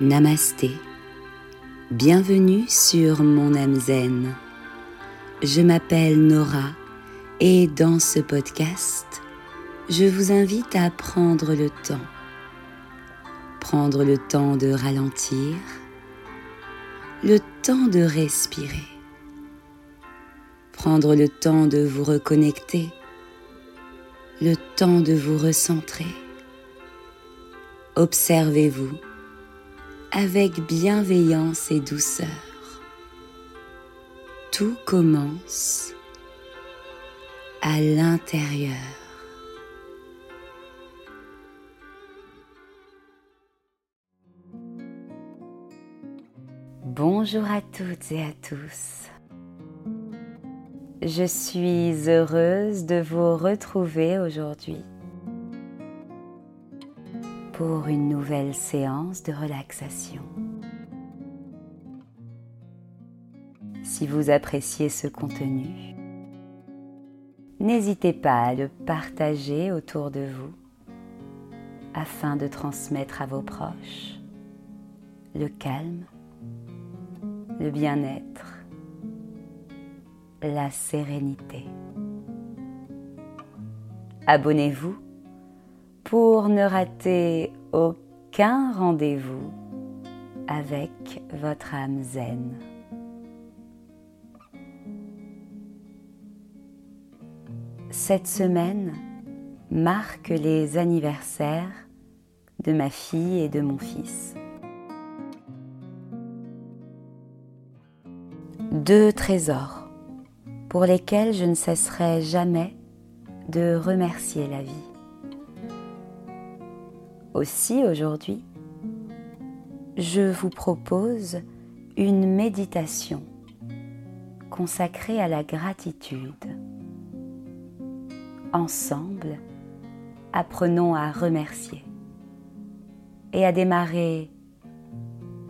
Namasté. Bienvenue sur mon âme zen. Je m'appelle Nora et dans ce podcast, je vous invite à prendre le temps. Prendre le temps de ralentir, le temps de respirer, prendre le temps de vous reconnecter, le temps de vous recentrer. Observez-vous avec bienveillance et douceur. Tout commence à l'intérieur. Bonjour à toutes et à tous. Je suis heureuse de vous retrouver aujourd'hui pour une nouvelle séance de relaxation. Si vous appréciez ce contenu, n'hésitez pas à le partager autour de vous afin de transmettre à vos proches le calme, le bien-être, la sérénité. Abonnez-vous pour ne rater aucun rendez-vous avec votre âme zen. Cette semaine marque les anniversaires de ma fille et de mon fils. Deux trésors pour lesquels je ne cesserai jamais de remercier la vie. Aussi aujourd'hui, je vous propose une méditation consacrée à la gratitude. Ensemble, apprenons à remercier et à démarrer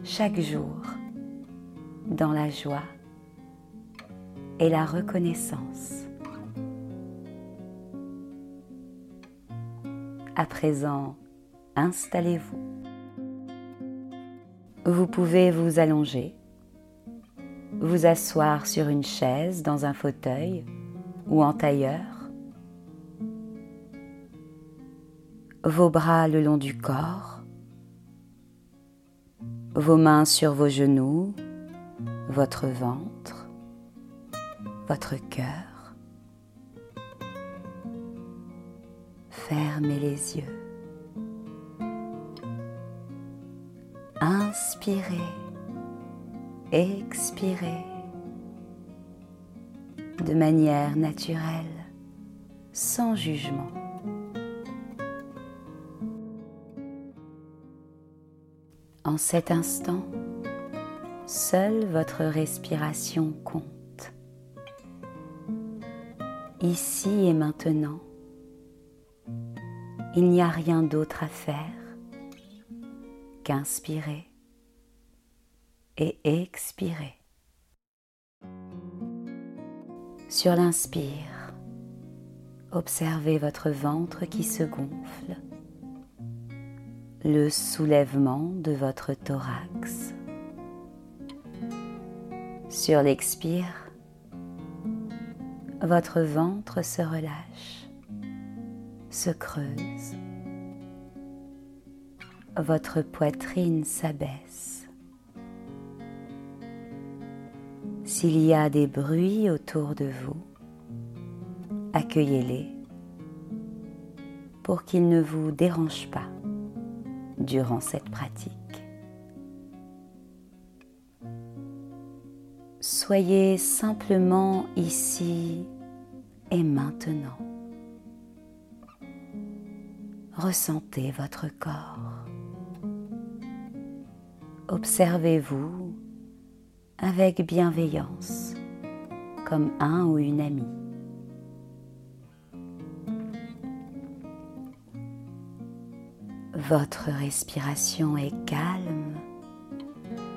chaque jour dans la joie et la reconnaissance. À présent, installez-vous. Vous pouvez vous allonger, vous asseoir sur une chaise, dans un fauteuil ou en tailleur, vos bras le long du corps, vos mains sur vos genoux, votre ventre, votre cœur. Fermez les yeux. Inspirez, expirez de manière naturelle, sans jugement. En cet instant, seule votre respiration compte. Ici et maintenant, il n'y a rien d'autre à faire qu'inspirer et expirer. Sur l'inspire, observez votre ventre qui se gonfle, le soulèvement de votre thorax. Sur l'expire, votre ventre se relâche, se creuse votre poitrine s'abaisse. S'il y a des bruits autour de vous, accueillez-les pour qu'ils ne vous dérangent pas durant cette pratique. Soyez simplement ici et maintenant. Ressentez votre corps observez-vous avec bienveillance comme un ou une amie. Votre respiration est calme,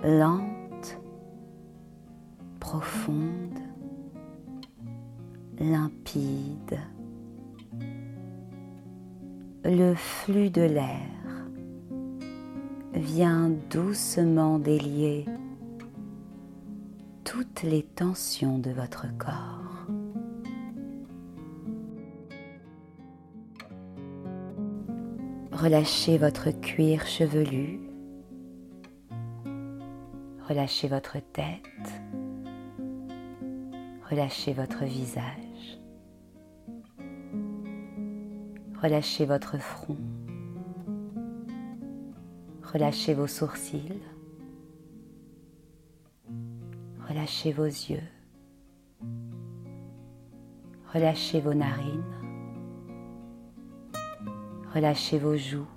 lente, profonde, limpide. Le flux de l'air vient doucement délier toutes les tensions de votre corps. Relâchez votre cuir chevelu, relâchez votre tête, relâchez votre visage, relâchez votre front, relâchez vos sourcils, Relâchez vos yeux. Relâchez vos narines. Relâchez vos joues.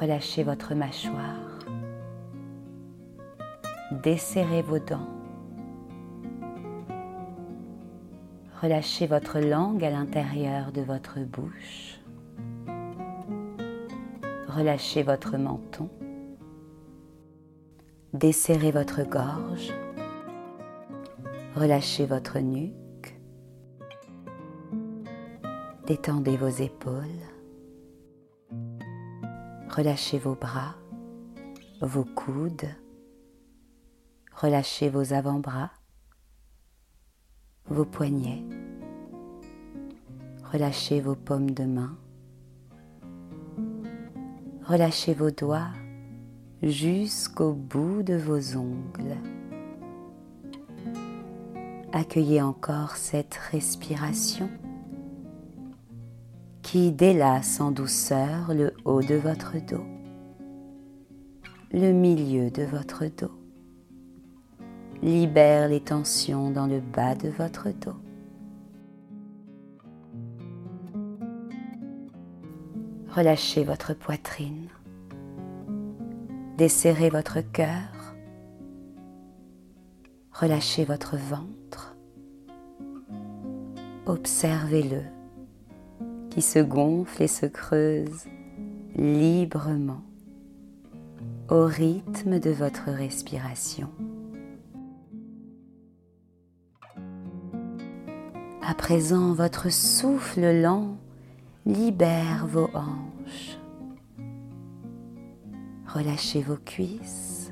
Relâchez votre mâchoire. Desserrez vos dents. Relâchez votre langue à l'intérieur de votre bouche. Relâchez votre menton. Desserrez votre gorge, relâchez votre nuque, détendez vos épaules, relâchez vos bras, vos coudes, relâchez vos avant-bras, vos poignets, relâchez vos paumes de main, relâchez vos doigts jusqu'au bout de vos ongles. Accueillez encore cette respiration qui délasse en douceur le haut de votre dos, le milieu de votre dos, libère les tensions dans le bas de votre dos. Relâchez votre poitrine Desserrez votre cœur, relâchez votre ventre, observez-le qui se gonfle et se creuse librement au rythme de votre respiration. À présent, votre souffle lent libère vos hanches. Relâchez vos cuisses,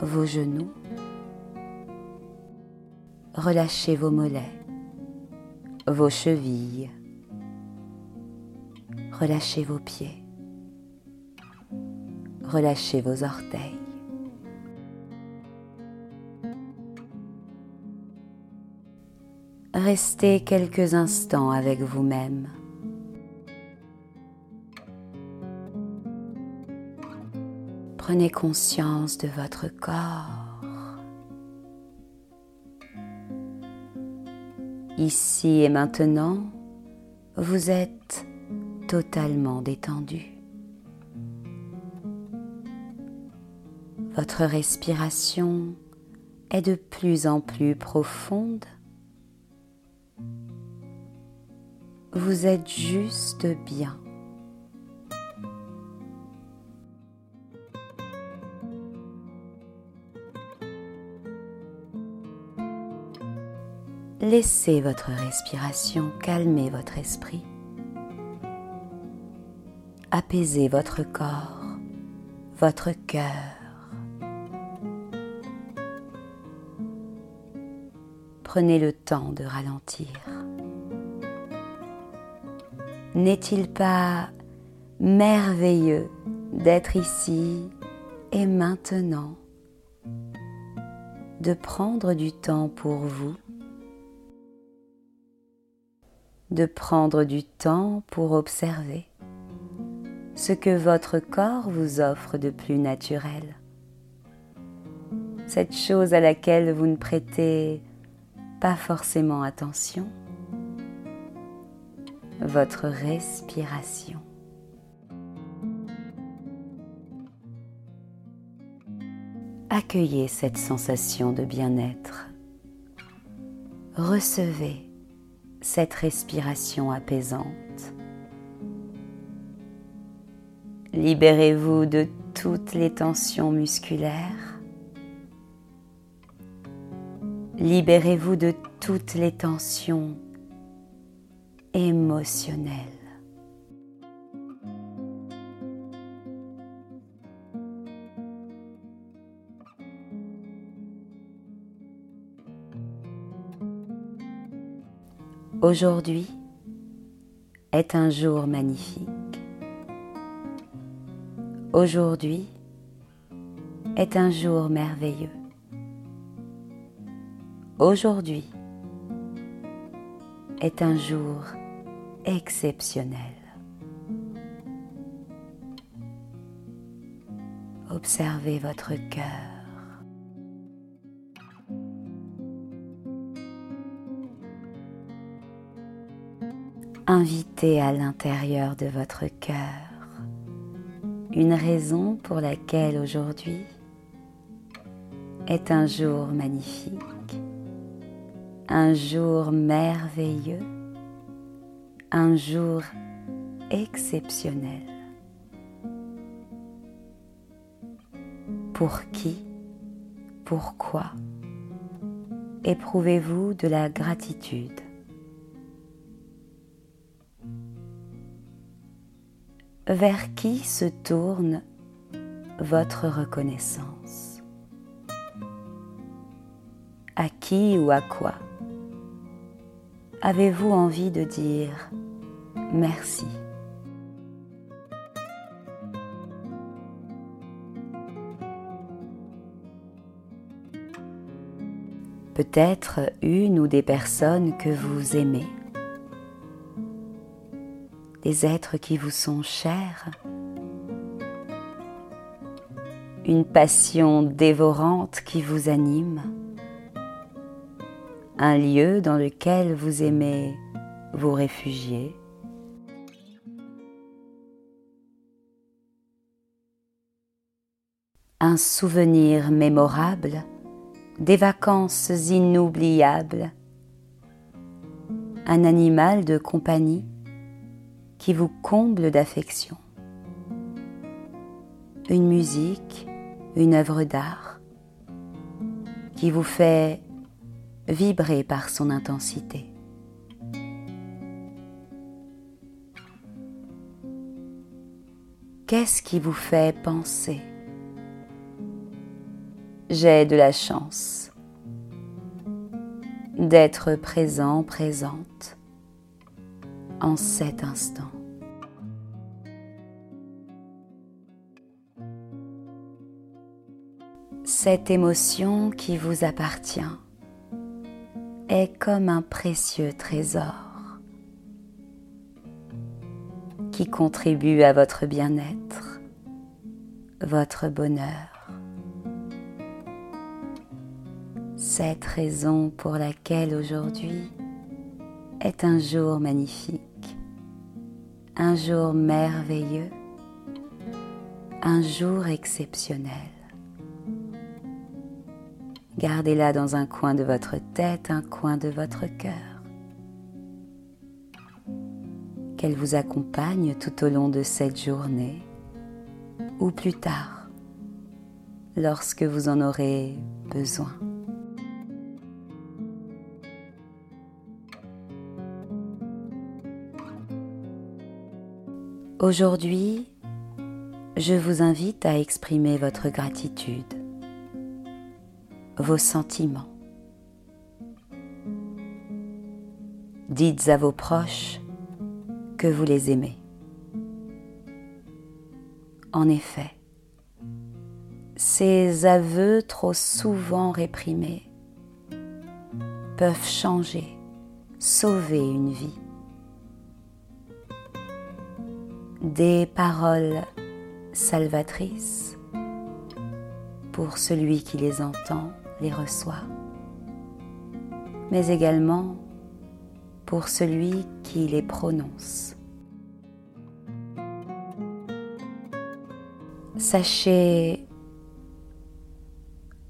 vos genoux. Relâchez vos mollets, vos chevilles. Relâchez vos pieds. Relâchez vos orteils. Restez quelques instants avec vous-même. Prenez conscience de votre corps. Ici et maintenant, vous êtes totalement détendu. Votre respiration est de plus en plus profonde. Vous êtes juste bien. Laissez votre respiration calmer votre esprit. Apaisez votre corps, votre cœur. Prenez le temps de ralentir. N'est-il pas merveilleux d'être ici et maintenant, de prendre du temps pour vous? De prendre du temps pour observer ce que votre corps vous offre de plus naturel. Cette chose à laquelle vous ne prêtez pas forcément attention, votre respiration. Accueillez cette sensation de bien-être. Recevez cette respiration apaisante. Libérez-vous de toutes les tensions musculaires. Libérez-vous de toutes les tensions émotionnelles. Aujourd'hui est un jour magnifique. Aujourd'hui est un jour merveilleux. Aujourd'hui est un jour exceptionnel. Observez votre cœur. Invitez à l'intérieur de votre cœur une raison pour laquelle aujourd'hui est un jour magnifique, un jour merveilleux, un jour exceptionnel. Pour qui, pourquoi éprouvez-vous de la gratitude? Vers qui se tourne votre reconnaissance. À qui ou à quoi avez-vous envie de dire merci? Peut-être une ou des personnes que vous aimez des êtres qui vous sont chers, une passion dévorante qui vous anime, un lieu dans lequel vous aimez vous réfugier. Un souvenir mémorable des vacances inoubliables, un animal de compagnie qui vous comble d'affection. Une musique, une œuvre d'art qui vous fait vibrer par son intensité. Qu'est-ce qui vous fait penser? J'ai de la chance d'être présent, présente en cet instant. Cette émotion qui vous appartient est comme un précieux trésor qui contribue à votre bien-être, votre bonheur. Cette raison pour laquelle aujourd'hui est un jour magnifique un jour merveilleux, un jour exceptionnel. Gardez-la dans un coin de votre tête, un coin de votre cœur. Qu'elle vous accompagne tout au long de cette journée ou plus tard, lorsque vous en aurez besoin. Aujourd'hui, je vous invite à exprimer votre gratitude, vos sentiments. Dites à vos proches que vous les aimez. En effet, ces aveux trop souvent réprimés peuvent changer, sauver une vie. Des paroles salvatrices pour celui qui les entend, les reçoit, mais également pour celui qui les prononce. Sachez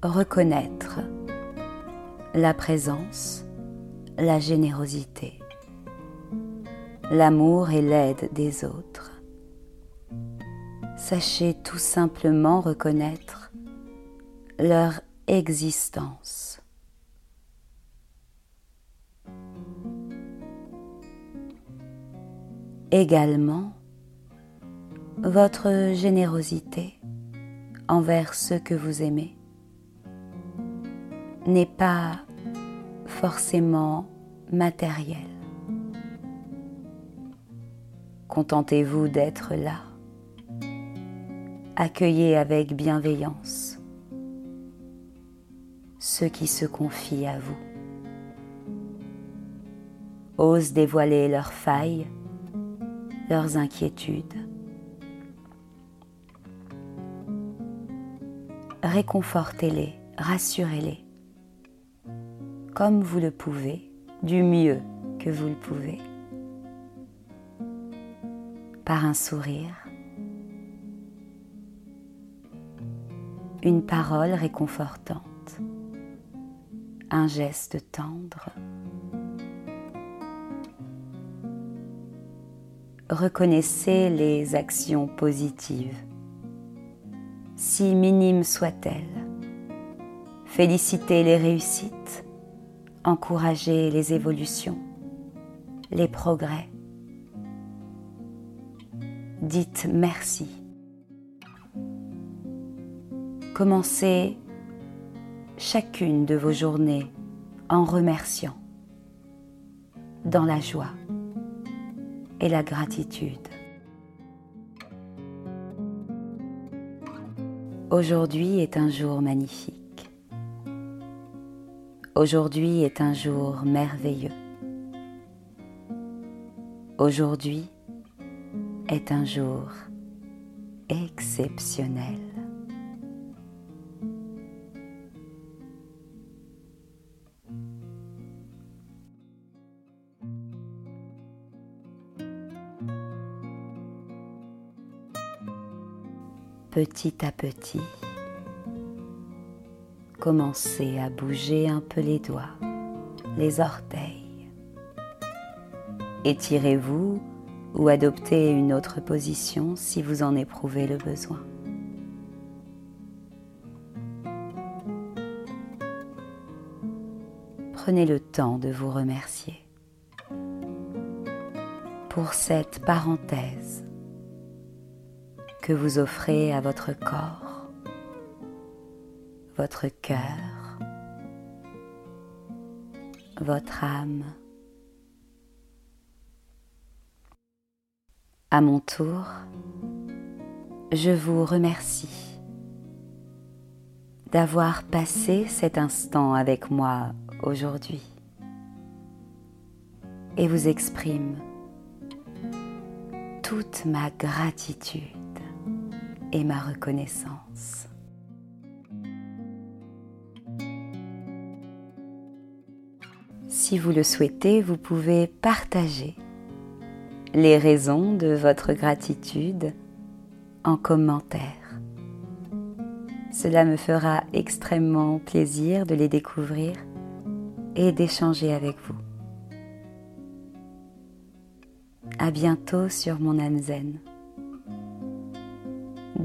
reconnaître la présence, la générosité, l'amour et l'aide des autres sachez tout simplement reconnaître leur existence. Également, votre générosité envers ceux que vous aimez n'est pas forcément matérielle. Contentez-vous d'être là. Accueillez avec bienveillance ceux qui se confient à vous. Osent dévoiler leurs failles, leurs inquiétudes. Réconfortez-les, rassurez-les, comme vous le pouvez, du mieux que vous le pouvez par un sourire, une parole réconfortante, un geste tendre. Reconnaissez les actions positives, si minimes soient-elles. Félicitez les réussites, encouragez les évolutions, les progrès dites merci. Commencez chacune de vos journées en remerciant, dans la joie et la gratitude. Aujourd'hui est un jour magnifique. Aujourd'hui est un jour merveilleux. Aujourd'hui est un jour exceptionnel. Petit à petit, commencez à bouger un peu les doigts, les orteils. Étirez-vous ou adoptez une autre position si vous en éprouvez le besoin. Prenez le temps de vous remercier pour cette parenthèse que vous offrez à votre corps, votre cœur, votre âme. À mon tour, je vous remercie d'avoir passé cet instant avec moi aujourd'hui et vous exprime toute ma gratitude et ma reconnaissance. Si vous le souhaitez, vous pouvez partager les raisons de votre gratitude en commentaire. Cela me fera extrêmement plaisir de les découvrir et d'échanger avec vous. À bientôt sur mon âme zen.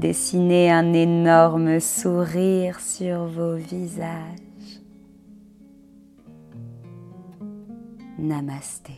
Dessinez un énorme sourire sur vos visages. Namasté.